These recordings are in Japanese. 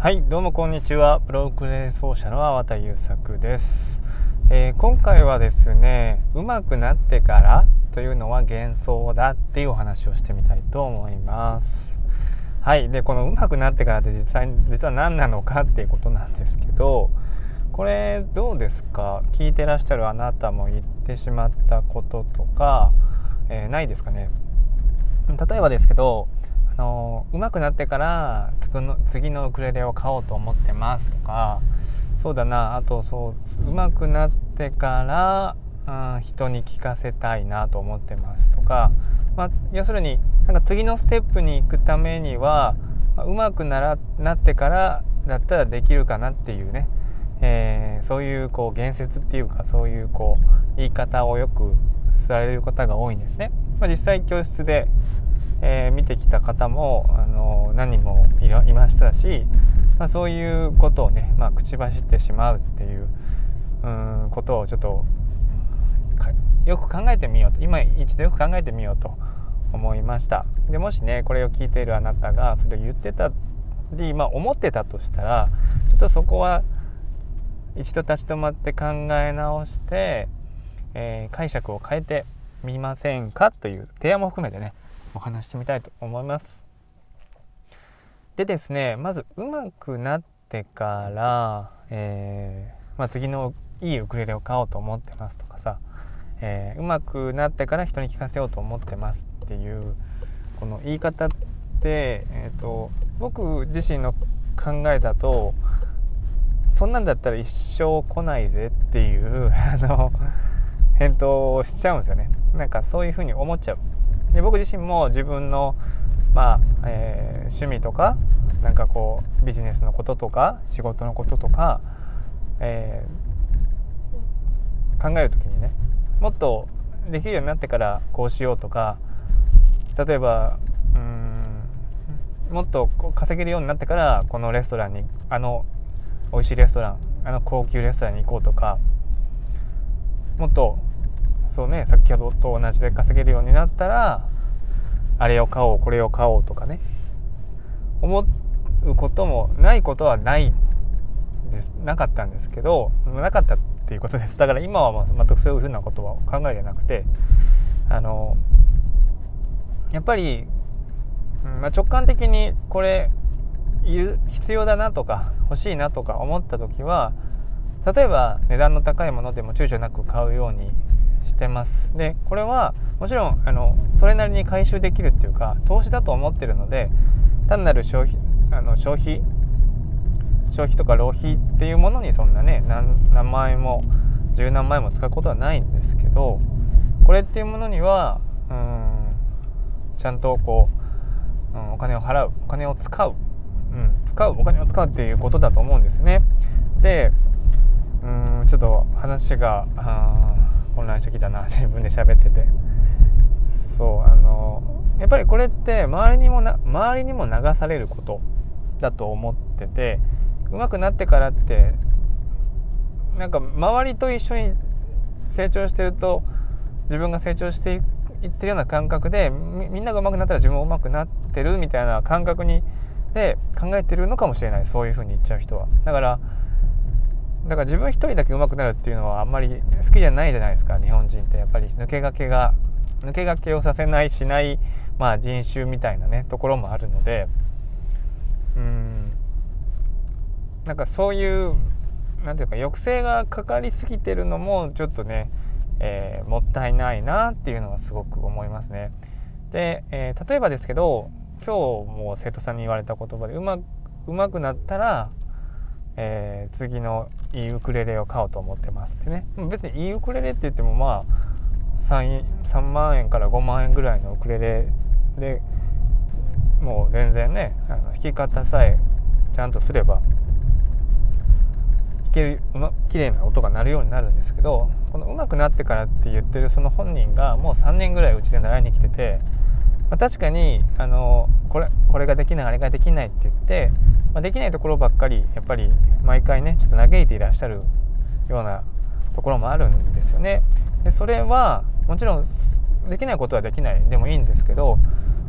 はいどうもこんにちは。プロクレ奏者の粟田優作です、えー、今回はですね上手くなってからというのは幻想だっていうお話をしてみたいと思います。はいでこの上手くなってからって実際実は何なのかっていうことなんですけどこれどうですか？聞いてらっしゃるあなたも言ってしまったこととか、えー、ないですかね？例えばですけどあの上手くなってから次のウクレレを買おうと思ってますとかそうだな。あとそう上手くなってから、うん、人に聞かせたいなと思ってますとか、まあ、要するになんか次のステップに行くためには、まあ、上手くならなってからだったらできるかなっていうね。えー、そういうこう言説っていうかそういうこう言い方をよくされる方が多いんですね。まあ、実際教室で、えー、見てきた方もあの何人もいましたし、まあ、そういうことをね、まあ、口走ってしまうっていううんことをちょっとよく考えてみようと今一度よく考えてみようと思いました。でもしねこれを聞いているあなたがそれを言ってたり、まあ、思ってたとしたらちょっとそこは一度立ち止まって考え直して、えー、解釈を変えてみませんか？という提案も含めてねお話してみたいと思います。でですねまず上手くなってから、えー、まあ、次のいいウクレレを買おうと思ってますとかさ、えー、上手くなってから人に聞かせようと思ってますっていうこの言い方って、えーと僕自身の考えだとそんなんだったら一生来ないぜっていう あの返答をしちゃうんですよねなんかそういうふうに思っちゃう。で僕自身も自分のまあ、えー、趣味とかなんかこうビジネスのこととか仕事のこととか、えー、考える時にねもっとできるようになってからこうしようとか例えばうんもっと稼げるようになってからこのレストランにあの美味しいレストランあの高級レストランに行こうとかもっとそうね先ほどと同じで稼げるようになったらあれを買おうこれを買おうとかね。思うこともないことはないです。なかったんですけどなかったっていうことです。だから今は全くそういうふうなことは考えてなくてあのやっぱり、まあ、直感的にこれ必要だなとか欲しいなとか思った時は例えば値段の高いものでも躊躇なく買うようにしてますでこれはもちろんあのそれなりに回収できるっていうか投資だと思ってるので単なる消費あの消費消費とか浪費っていうものにそんなね何何万円も十何万円も使うことはないんですけどこれっていうものにはうんちゃんとこう、うん、お金を払うお金を使ううん、使うお金を使うっていうことだと思うんですね。でうんちょっと話が混乱してきたな自分で喋ってて。そうあのやっぱりこれって周りにもな周りにも流されることだと思ってて上手くなってからってなんか周りと一緒に成長してると自分が成長していってるような感覚でみんなが上手くなったら自分も上手くなってるみたいな感覚にで考えてるのかもしれないそういうふうに言っちゃう人は。だからだから自分一人だけ上手くなるっていうのはあんまり好きじゃないじゃないですか日本人ってやっぱり。抜け駆けが抜け駆けをさせないしない、まあ、人種みたいなねところもあるので。うん。なんかそういうなんていうか抑制がかかりすぎてるのもちょっとね、えー、もったいないなっていうのはすごく思いますね。で、えー、例えばですけど今日も生徒さんに言われた言葉でうまうまくなったら、えー、次のいいウクレレを買おうと思ってますってね。別にいいウクレレって言ってもまあ 3, 3万円から5万円ぐらいのウクレレでもう全然ねあの弾き方さえちゃんとすれば弾けるうま綺麗な音が鳴るようになるんですけどこの上手くなってからって言ってるその本人がもう3年ぐらいうちで習いに来ててまあ、確かにあのこれこれができないあれができないって言って、まあ、できないところばっかりやっぱり毎回ねちょっと嘆いていらっしゃるようなところもあるんですよね。でそれはもちろんできないことはできないでもいいんですけど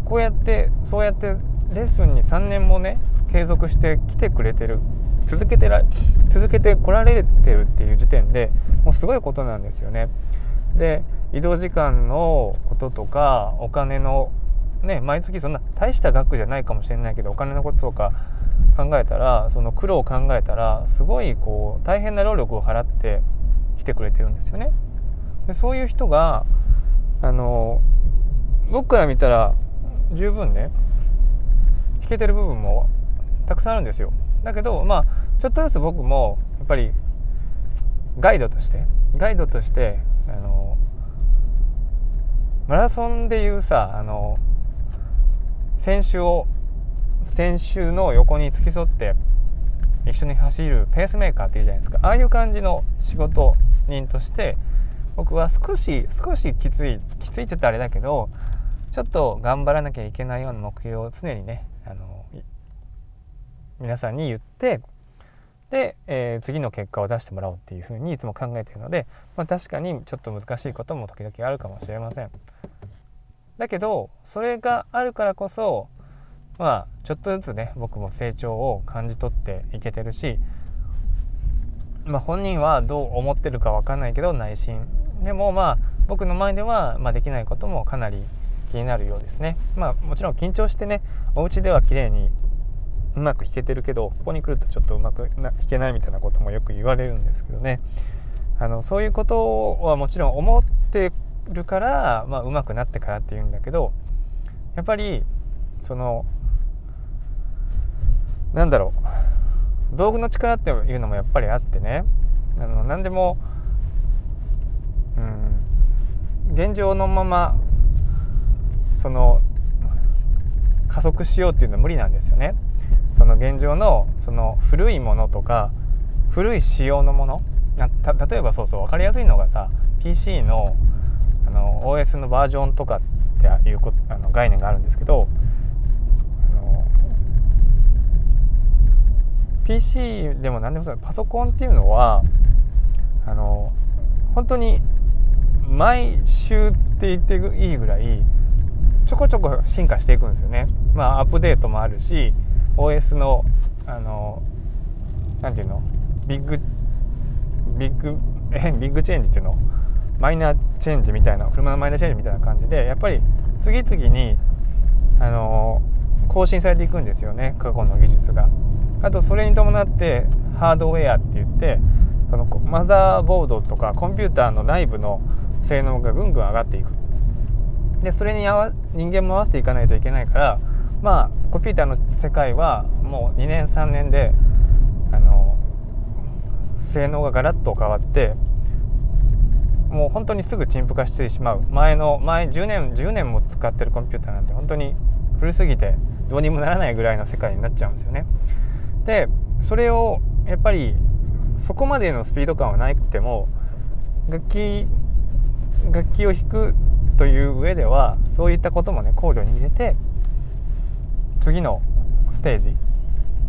こうやってそうやってレッスンに3年もね継続してきてくれてる続けてら続けてこられてるっていう時点でもうすごいことなんですよね。で移動時間のこととかお金のね毎月そんな大した額じゃないかもしれないけどお金のこととか考えたらその苦労を考えたらすごいこう大変な労力を払って来てくれてるんですよね。でそういう人があの僕から見たら十分ね弾けてる部分もたくさんあるんですよ。だけどまあちょっとずつ僕もやっぱりガイドとしてガイドとしてあのマラソンでいうさあの選手を選手の横に付き添って一緒に走るペースメーカーっていうじゃないですかああいう感じの仕事人として僕は少し少しきついきついって言ったらあれだけどちょっと頑張らなきゃいけないような目標を常にねあの皆さんに言ってで、えー、次の結果を出してもらおうっていうふうにいつも考えているので、まあ、確かにちょっと難しいことも時々あるかもしれません。だけどそれがあるからこそまあちょっとずつね僕も成長を感じ取っていけてるし、まあ、本人はどう思ってるか分かんないけど内心でもまあ僕の前では、ま、できないこともかなり気になるようですね。まあもちろん緊張してねお家では綺麗にうまく弾けてるけどここに来るとちょっとうまく弾けないみたいなこともよく言われるんですけどねあのそういうことはもちろん思ってるから、まあ、うまくなってからっていうんだけどやっぱりそのなんだろう。道具の力っていうのもやっぱりあってね。あの何でも、うん、現状のままその加速しようっていうのは無理なんですよね。その現状のその古いものとか古い仕様のもの。例えばそうそう分かりやすいのがさ PC のあの OS のバージョンとかっていうあの概念があるんですけど PC でも何でもそうパソコンっていうのはあの本当に毎週って言っていいぐらいちょこちょこ進化していくんですよね。まあアップデートもあるし OS のあのなんていうの？ビッグビッグえビッグチェンジっていうの？マイナーチェンジみたいな車のマイナーチェンジみたいな感じでやっぱり次々にあの更新されていくんですよね過去の技術が。あとそれに伴ってハードウェアって言ってそのマザーボードとかコンピューターの内部の性能がぐんぐん上がっていくでそれに人間も合わせていかないといけないからまあコンピューターの世界はもう2年3年であの性能がガラッと変わってもう本当にすぐ陳腐化してしまう前の前10年10年も使ってるコンピューターなんて本当に古すぎてどうにもならないぐらいの世界になっちゃうんですよね。でそれをやっぱりそこまでのスピード感はなくても楽器楽器を弾くという上ではそういったこともね考慮に入れて次のステージ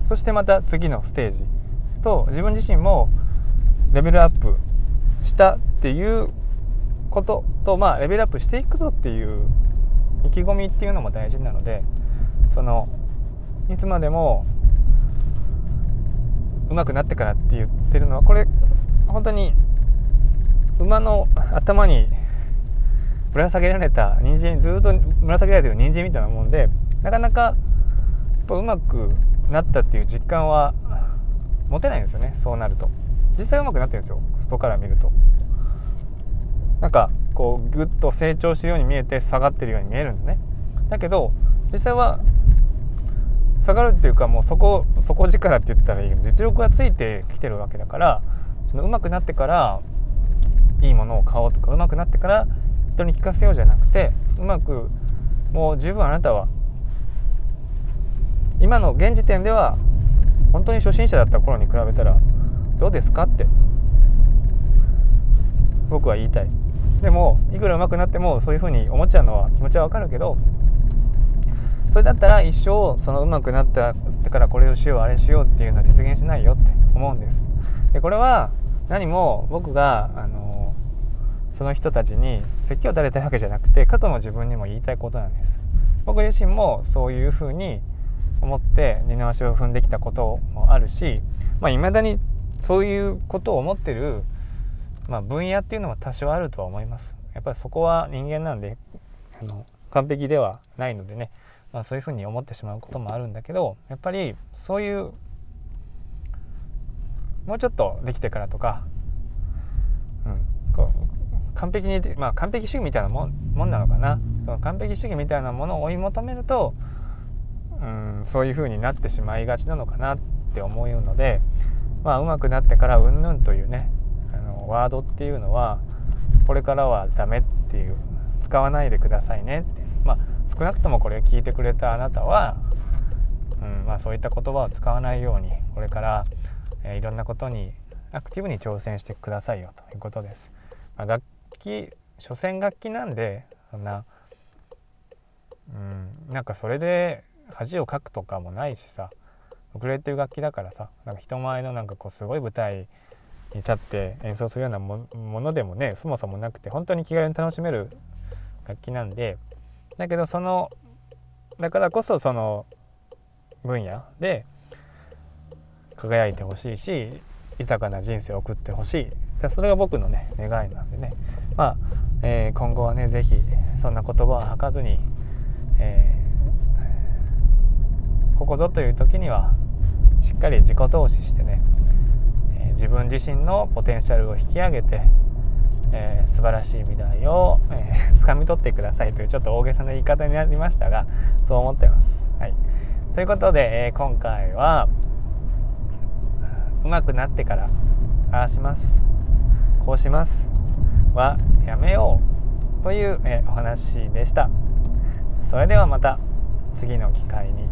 そしてまた次のステージと自分自身もレベルアップしたっていうこととまあレベルアップしていくぞっていう意気込みっていうのも大事なのでそのいつまでも上手くなってからって言ってるのはこれ本当に馬の頭にぶら下げられた人参ずっとぶら下げられてる人参みたいなもんでなかなかぱうまくなったっていう実感は持てないんですよねそうなると。実際うまくなってるんですよ外から見ると。なんかこうぐっと成長してるように見えて下がってるように見えるんでね。だけど実際は下がるっていうかもうそこ底力って言ったらいいけど実力がついてきてるわけだからその上手くなってからいいものを買おうとか上手くなってから人に聞かせようじゃなくてうまくもう十分あなたは今の現時点では本当に初心者だった頃に比べたらどうですかって僕は言いたい。でもいくら上手くなってもそういうふうに思っちゃうのは気持ちはわかるけどそれだったら一生その上手くなったからこれをしようあれしようっていうのは実現しないよって思うんです。でこれは何も僕があのその人たちに説教を垂れたいわけじゃなくて過去の自分にも言いたいことなんです。僕自身もそういうふうに思って二の足を踏んできたこともあるしまあ、未だにそういうことを思ってる、まあ、分野っていうのは多少あるとは思います。やっぱりそこは人間なんであの完璧ではないのでね、まあ、そういうふうに思ってしまうこともあるんだけどやっぱりそういうもうちょっとできてからとか、うん、こう完璧に、まあ、完璧主義みたいなもんもんなのかな。完璧主義みたいなものを追い求めると、うん、そういうふうになってしまいがちなのかなって思うので、まあ、上手くなってからうんぬんというねあのワードっていうのはこれからはダメっていう使わないでくださいねって少なくともこれを聞いてくれたあなたは、うんまあ、そういった言葉を使わないようにこれから、えー、いろんなことにアクティブに挑戦してくださいよということです。まあ、楽器所詮楽器なんでそんなうんなんかそれで恥をかくとかもないしさウクレレっていう楽器だからさなんか人前のなんかこうすごい舞台に立って演奏するようなものでもねそもそもなくて本当に気軽に楽しめる楽器なんでだけどそのだからこそその分野で輝いてほしいし豊かな人生を送ってほしい。それが僕のね願いなんでね。まあ、えー、今後はね是非そんな言葉を吐かずに、えー、ここぞという時にはしっかり自己投資してね、えー、自分自身のポテンシャルを引き上げて、えー、素晴らしい未来を、えー、掴み取ってくださいというちょっと大げさな言い方になりましたがそう思ってます。はい、ということで、え今回は上手くなってからああしますこうしますはやめようという、えお話でした。それではまた次の機会に。